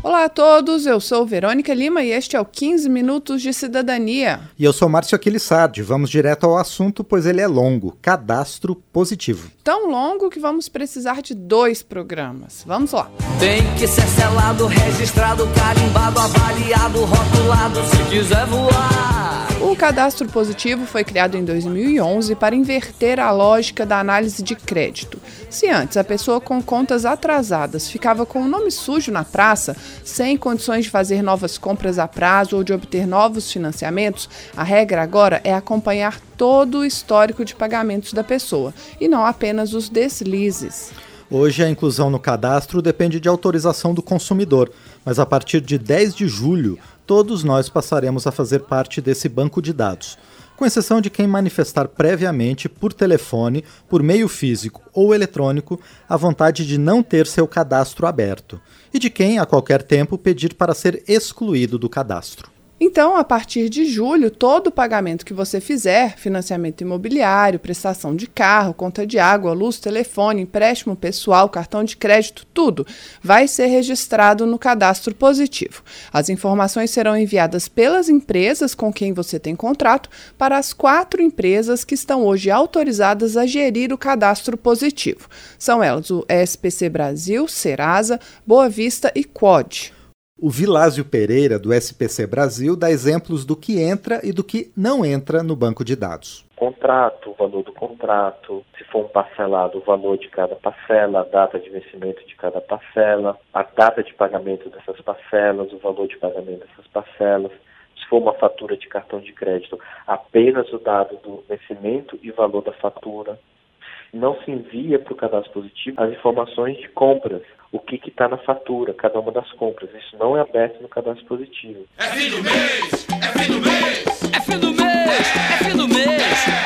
Olá a todos, eu sou Verônica Lima e este é o 15 Minutos de Cidadania. E eu sou Márcio Aquilissardi. Vamos direto ao assunto, pois ele é longo. Cadastro positivo. Tão longo que vamos precisar de dois programas. Vamos lá. Tem que ser selado, registrado, carimbado, avaliado, rotulado, se quiser voar. O cadastro positivo foi criado em 2011 para inverter a lógica da análise de crédito. Se antes a pessoa com contas atrasadas ficava com o nome sujo na praça, sem condições de fazer novas compras a prazo ou de obter novos financiamentos, a regra agora é acompanhar todo o histórico de pagamentos da pessoa e não apenas os deslizes. Hoje a inclusão no cadastro depende de autorização do consumidor, mas a partir de 10 de julho, todos nós passaremos a fazer parte desse banco de dados. Com exceção de quem manifestar previamente, por telefone, por meio físico ou eletrônico, a vontade de não ter seu cadastro aberto, e de quem, a qualquer tempo, pedir para ser excluído do cadastro. Então, a partir de julho, todo pagamento que você fizer, financiamento imobiliário, prestação de carro, conta de água, luz, telefone, empréstimo pessoal, cartão de crédito, tudo, vai ser registrado no cadastro positivo. As informações serão enviadas pelas empresas com quem você tem contrato para as quatro empresas que estão hoje autorizadas a gerir o cadastro positivo. São elas o SPC Brasil, Serasa, Boa Vista e Quad. O Vilásio Pereira, do SPC Brasil, dá exemplos do que entra e do que não entra no banco de dados. Contrato, o valor do contrato, se for um parcelado, o valor de cada parcela, a data de vencimento de cada parcela, a data de pagamento dessas parcelas, o valor de pagamento dessas parcelas. Se for uma fatura de cartão de crédito, apenas o dado do vencimento e valor da fatura. Não se envia para o cadastro positivo as informações de compras, o que está na fatura, cada uma das compras. Isso não é aberto no cadastro positivo. É fim do mês! É fim do mês! É fim do mês, é fim do mês.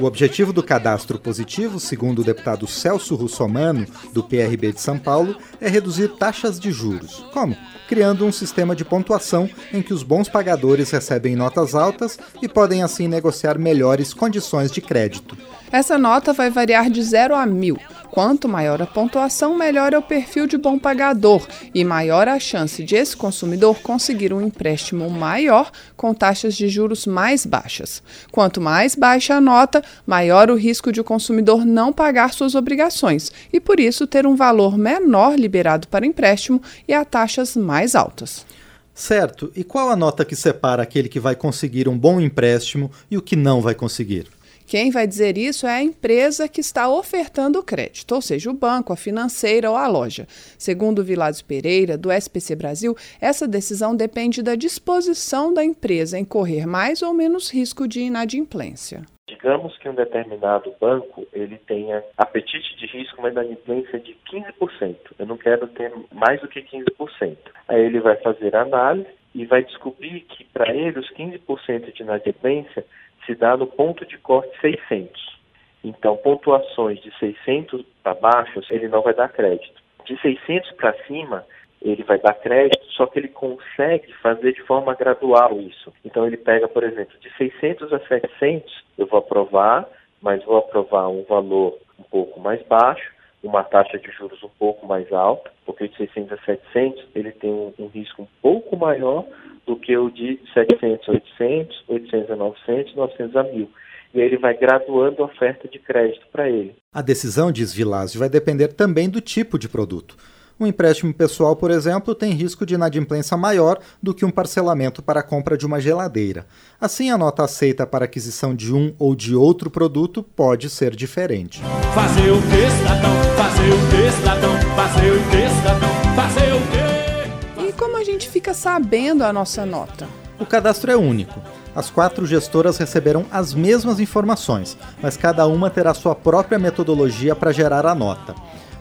O objetivo do cadastro positivo, segundo o deputado Celso Russomano, do PRB de São Paulo, é reduzir taxas de juros. Como? Criando um sistema de pontuação em que os bons pagadores recebem notas altas e podem assim negociar melhores condições de crédito. Essa nota vai variar de 0 a 1000. Quanto maior a pontuação, melhor é o perfil de bom pagador e maior a chance de esse consumidor conseguir um empréstimo maior com taxas de juros mais baixas. Quanto mais baixa a nota, maior o risco de o consumidor não pagar suas obrigações e, por isso, ter um valor menor liberado para empréstimo e a taxas mais altas. Certo, e qual a nota que separa aquele que vai conseguir um bom empréstimo e o que não vai conseguir? Quem vai dizer isso é a empresa que está ofertando o crédito, ou seja, o banco, a financeira ou a loja. Segundo Vilásio Pereira, do SPC Brasil, essa decisão depende da disposição da empresa em correr mais ou menos risco de inadimplência. Digamos que um determinado banco ele tenha apetite de risco, mas inadimplência de 15%. Eu não quero ter mais do que 15%. Aí ele vai fazer a análise e vai descobrir que para ele os 15% de inadimplência se dá no ponto de corte 600. Então, pontuações de 600 para baixo, ele não vai dar crédito. De 600 para cima, ele vai dar crédito, só que ele consegue fazer de forma gradual isso. Então, ele pega, por exemplo, de 600 a 700, eu vou aprovar, mas vou aprovar um valor um pouco mais baixo, uma taxa de juros um pouco mais alta, porque de 600 a 700 ele tem um, um risco um pouco maior do que o de 700 a 800, 800 a 900, 900 a 1000. E aí ele vai graduando a oferta de crédito para ele. A decisão, diz Vilásio, vai depender também do tipo de produto. Um empréstimo pessoal, por exemplo, tem risco de inadimplência maior do que um parcelamento para a compra de uma geladeira. Assim, a nota aceita para aquisição de um ou de outro produto pode ser diferente. Fazer o que, cidadão? Fazer o que, cidadão? Fazer o que, cidadão? Fazer o quê? E como a gente fica sabendo a nossa nota? O cadastro é único. As quatro gestoras receberão as mesmas informações, mas cada uma terá sua própria metodologia para gerar a nota.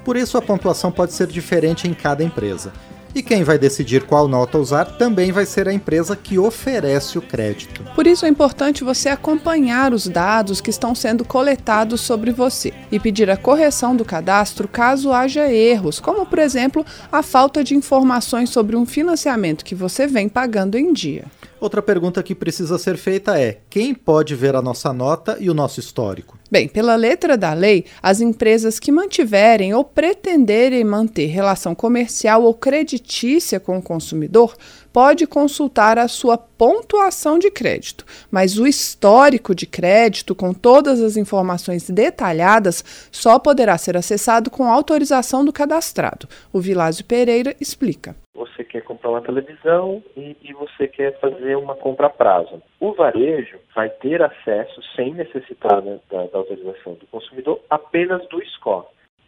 Por isso, a pontuação pode ser diferente em cada empresa. E quem vai decidir qual nota usar também vai ser a empresa que oferece o crédito. Por isso é importante você acompanhar os dados que estão sendo coletados sobre você e pedir a correção do cadastro caso haja erros, como por exemplo a falta de informações sobre um financiamento que você vem pagando em dia. Outra pergunta que precisa ser feita é: quem pode ver a nossa nota e o nosso histórico? Bem, pela letra da lei, as empresas que mantiverem ou pretenderem manter relação comercial ou creditícia com o consumidor pode consultar a sua pontuação de crédito, mas o histórico de crédito com todas as informações detalhadas só poderá ser acessado com autorização do cadastrado. O Vilásio Pereira explica você quer comprar uma televisão e, e, você quer fazer uma compra a prazo. O varejo vai ter acesso, sem necessitar da, da autorização do consumidor, apenas do score.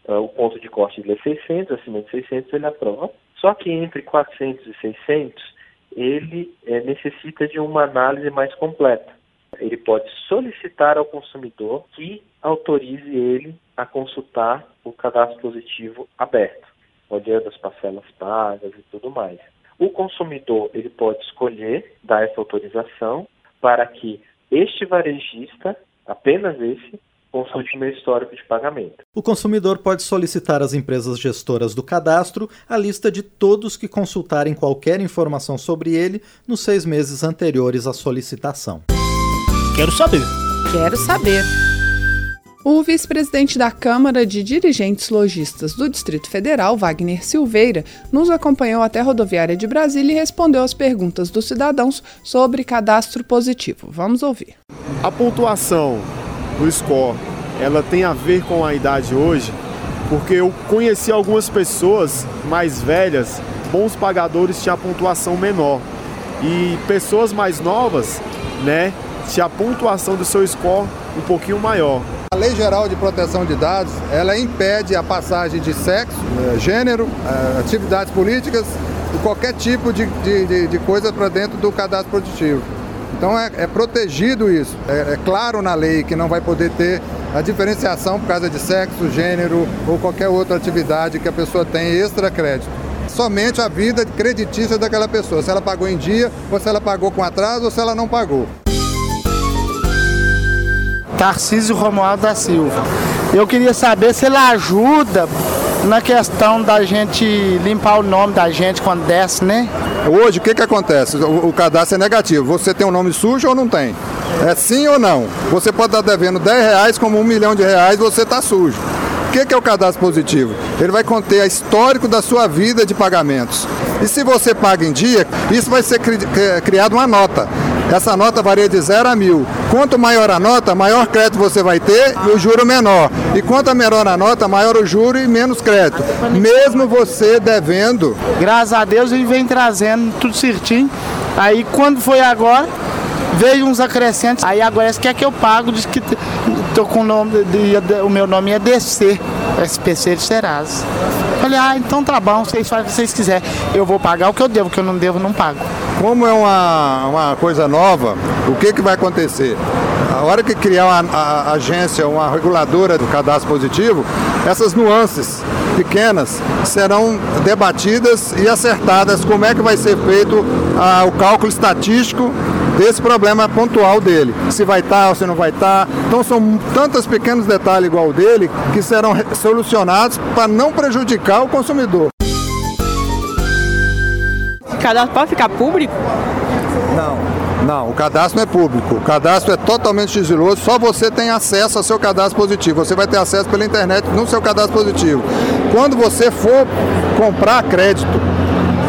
Uh, o ponto de corte dele é 600, acima de 600 ele aprova. Só que entre 400 e 600, ele é, necessita de uma análise mais completa. Ele pode solicitar ao consumidor que autorize ele a consultar o cadastro positivo aberto olhando as parcelas pagas e tudo mais. O consumidor ele pode escolher dar essa autorização para que este varejista, apenas esse, consulte meu histórico de pagamento. O consumidor pode solicitar às empresas gestoras do cadastro a lista de todos que consultarem qualquer informação sobre ele nos seis meses anteriores à solicitação. Quero saber. Quero saber. O vice-presidente da Câmara de Dirigentes Logistas do Distrito Federal, Wagner Silveira, nos acompanhou até a rodoviária de Brasília e respondeu às perguntas dos cidadãos sobre cadastro positivo. Vamos ouvir. A pontuação do score, ela tem a ver com a idade hoje, porque eu conheci algumas pessoas mais velhas, bons pagadores tinham a pontuação menor. E pessoas mais novas, né, tinha a pontuação do seu score um pouquinho maior. A Lei Geral de Proteção de Dados, ela impede a passagem de sexo, eh, gênero, eh, atividades políticas e qualquer tipo de, de, de coisa para dentro do cadastro produtivo. Então é, é protegido isso. É, é, claro na lei que não vai poder ter a diferenciação por causa de sexo, gênero ou qualquer outra atividade que a pessoa tem extra crédito. Somente a vida creditícia daquela pessoa, se ela pagou em dia, ou se ela pagou com atraso, ou se ela não pagou. Tarcísio Romualdo da Silva. Eu queria saber se ele ajuda na questão da gente limpar o nome da gente quando desce, né? Hoje, o que, que acontece? O, o cadastro é negativo. Você tem um nome sujo ou não tem? É sim ou não? Você pode estar devendo 10 reais como um milhão de reais, você está sujo. O que, que é o cadastro positivo? Ele vai conter a histórico da sua vida de pagamentos. E se você paga em dia, isso vai ser cri criado uma nota. Essa nota varia de 0 a mil. Quanto maior a nota, maior crédito você vai ter e o juro menor. E quanto menor a nota, maior o juro e menos crédito. Mesmo você devendo. Graças a Deus ele vem trazendo tudo certinho. Aí quando foi agora, veio uns acrescentos. Aí agora esse quer que eu pago, diz que tô com o nome, o meu nome é DC, SPC de Serasa. Falei, ah, então tá bom, vocês fazem o que vocês quiserem. Eu vou pagar o que eu devo, o que eu não devo, não pago. Como é uma, uma coisa nova, o que, que vai acontecer? A hora que criar uma a, agência, uma reguladora do cadastro positivo, essas nuances pequenas serão debatidas e acertadas como é que vai ser feito a, o cálculo estatístico desse problema pontual dele. Se vai estar tá, ou se não vai estar. Tá. Então são tantos pequenos detalhes igual dele que serão solucionados para não prejudicar o consumidor. O cadastro pode ficar público? Não. Não, o cadastro não é público. O cadastro é totalmente sigiloso, só você tem acesso ao seu cadastro positivo. Você vai ter acesso pela internet no seu cadastro positivo. Quando você for comprar crédito,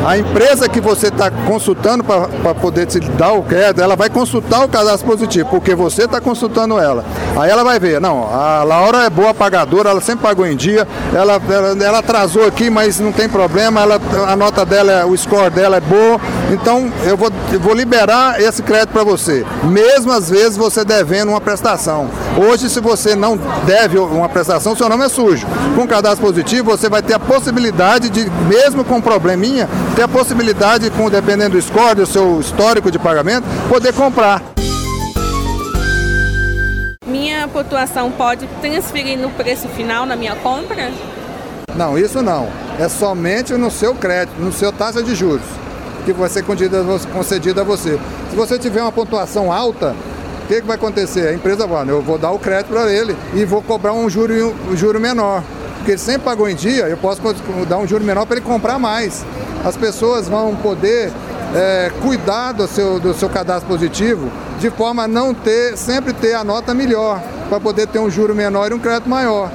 a empresa que você está consultando para poder te dar o crédito, ela vai consultar o cadastro positivo, porque você está consultando ela. Aí ela vai ver, não, a Laura é boa pagadora, ela sempre pagou em dia, ela, ela, ela atrasou aqui, mas não tem problema, ela, a nota dela, o score dela é boa, então eu vou, eu vou liberar esse crédito para você. Mesmo às vezes você devendo uma prestação. Hoje, se você não deve uma prestação, seu nome é sujo. Com cadastro positivo, você vai ter a possibilidade de, mesmo com probleminha, ter a possibilidade, com, dependendo do score, do seu histórico de pagamento, poder comprar. Minha pontuação pode transferir no preço final na minha compra? Não, isso não. É somente no seu crédito, no seu taxa de juros, que vai ser concedida a você. Se você tiver uma pontuação alta, o que, que vai acontecer? A empresa vai, eu vou dar o crédito para ele e vou cobrar um juro, um juro menor. Porque ele sempre pagou em dia, eu posso dar um juro menor para ele comprar mais. As pessoas vão poder é, cuidar do seu, do seu cadastro positivo de forma a não ter, sempre ter a nota melhor, para poder ter um juro menor e um crédito maior.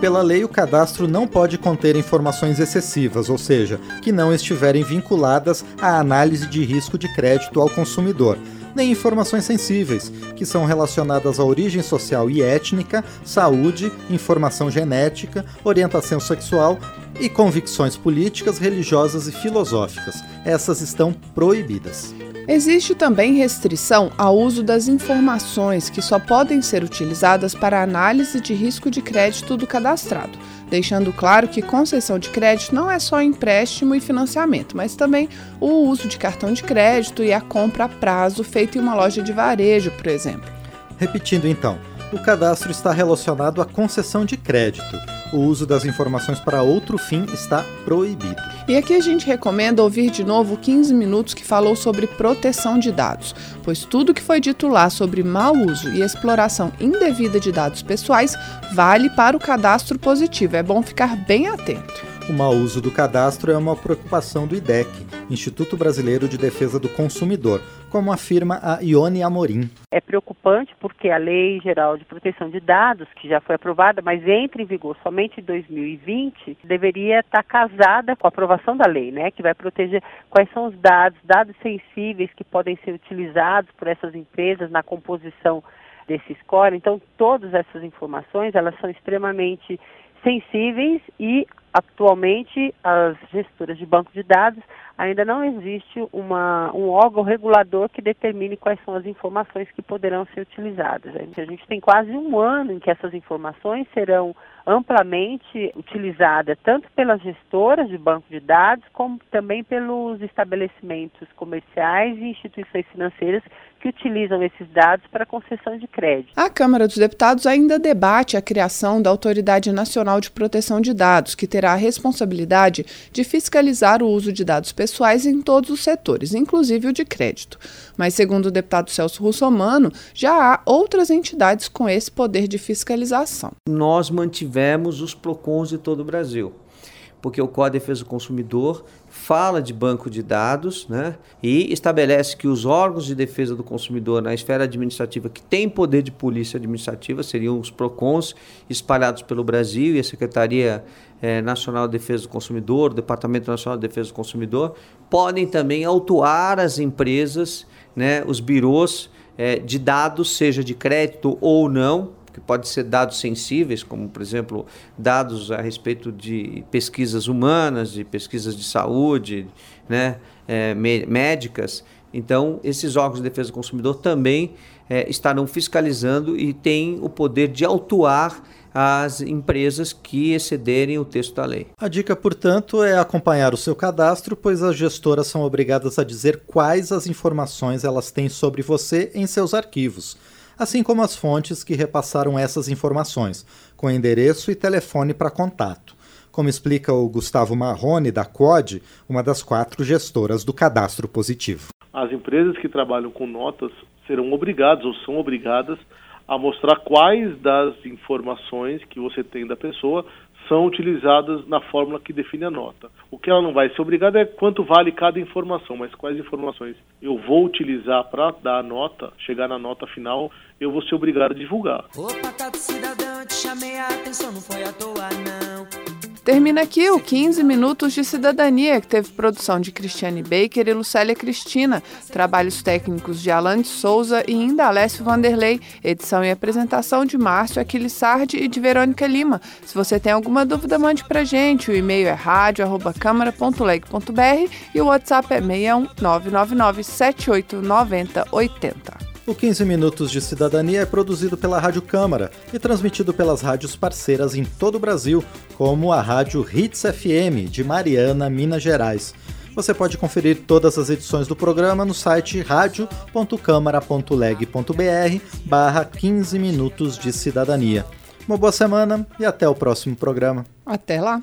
Pela lei, o cadastro não pode conter informações excessivas, ou seja, que não estiverem vinculadas à análise de risco de crédito ao consumidor, nem informações sensíveis, que são relacionadas à origem social e étnica, saúde, informação genética, orientação sexual e convicções políticas, religiosas e filosóficas. Essas estão proibidas. Existe também restrição ao uso das informações que só podem ser utilizadas para análise de risco de crédito do cadastrado, deixando claro que concessão de crédito não é só empréstimo e financiamento, mas também o uso de cartão de crédito e a compra a prazo feita em uma loja de varejo, por exemplo. Repetindo então, o cadastro está relacionado à concessão de crédito. O uso das informações para outro fim está proibido. E aqui a gente recomenda ouvir de novo 15 minutos que falou sobre proteção de dados, pois tudo que foi dito lá sobre mau uso e exploração indevida de dados pessoais vale para o cadastro positivo. É bom ficar bem atento. O mau uso do cadastro é uma preocupação do IDEC, Instituto Brasileiro de Defesa do Consumidor, como afirma a Ione Amorim. É preocupante porque a Lei Geral de Proteção de Dados, que já foi aprovada, mas entra em vigor somente em 2020, deveria estar casada com a aprovação da lei, né, que vai proteger quais são os dados, dados sensíveis que podem ser utilizados por essas empresas na composição desse score. Então, todas essas informações, elas são extremamente sensíveis e atualmente as gestoras de banco de dados ainda não existe uma, um órgão regulador que determine quais são as informações que poderão ser utilizadas. A gente tem quase um ano em que essas informações serão amplamente utilizadas tanto pelas gestoras de banco de dados como também pelos estabelecimentos comerciais e instituições financeiras que utilizam esses dados para concessão de crédito. A Câmara dos Deputados ainda debate a criação da Autoridade Nacional de Proteção de Dados, que terá a responsabilidade de fiscalizar o uso de dados pessoais em todos os setores, inclusive o de crédito. Mas, segundo o deputado Celso Russomano, já há outras entidades com esse poder de fiscalização. Nós mantivemos os PROCONs de todo o Brasil porque o Código de Defesa do Consumidor fala de banco de dados né, e estabelece que os órgãos de defesa do consumidor na esfera administrativa que têm poder de polícia administrativa seriam os PROCONs espalhados pelo Brasil e a Secretaria eh, Nacional de Defesa do Consumidor, o Departamento Nacional de Defesa do Consumidor, podem também autuar as empresas, né, os birôs eh, de dados, seja de crédito ou não, que pode ser dados sensíveis, como por exemplo dados a respeito de pesquisas humanas, de pesquisas de saúde, né, é, médicas. Então, esses órgãos de defesa do consumidor também é, estarão fiscalizando e têm o poder de autuar as empresas que excederem o texto da lei. A dica, portanto, é acompanhar o seu cadastro, pois as gestoras são obrigadas a dizer quais as informações elas têm sobre você em seus arquivos assim como as fontes que repassaram essas informações, com endereço e telefone para contato. Como explica o Gustavo Marrone, da COD, uma das quatro gestoras do cadastro positivo. As empresas que trabalham com notas serão obrigadas ou são obrigadas a mostrar quais das informações que você tem da pessoa são utilizadas na fórmula que define a nota. O que ela não vai ser obrigada é quanto vale cada informação, mas quais informações eu vou utilizar para dar a nota, chegar na nota final, eu vou ser obrigado a divulgar. Opa, tá cidadão, te chamei a atenção, não foi à toa não. Termina aqui o 15 Minutos de Cidadania, que teve produção de Cristiane Baker e Lucélia Cristina, trabalhos técnicos de Alan de Souza e Indalécio Vanderlei, edição e apresentação de Márcio Aquiles Sardi e de Verônica Lima. Se você tem alguma dúvida, mande pra gente. O e-mail é rádio.câmara.leg.br e o WhatsApp é 61 999 7890 80. O 15 Minutos de Cidadania é produzido pela Rádio Câmara e transmitido pelas rádios parceiras em todo o Brasil, como a Rádio Hits FM, de Mariana, Minas Gerais. Você pode conferir todas as edições do programa no site radio.câmara.leg.br barra 15 minutos de cidadania. Uma boa semana e até o próximo programa. Até lá.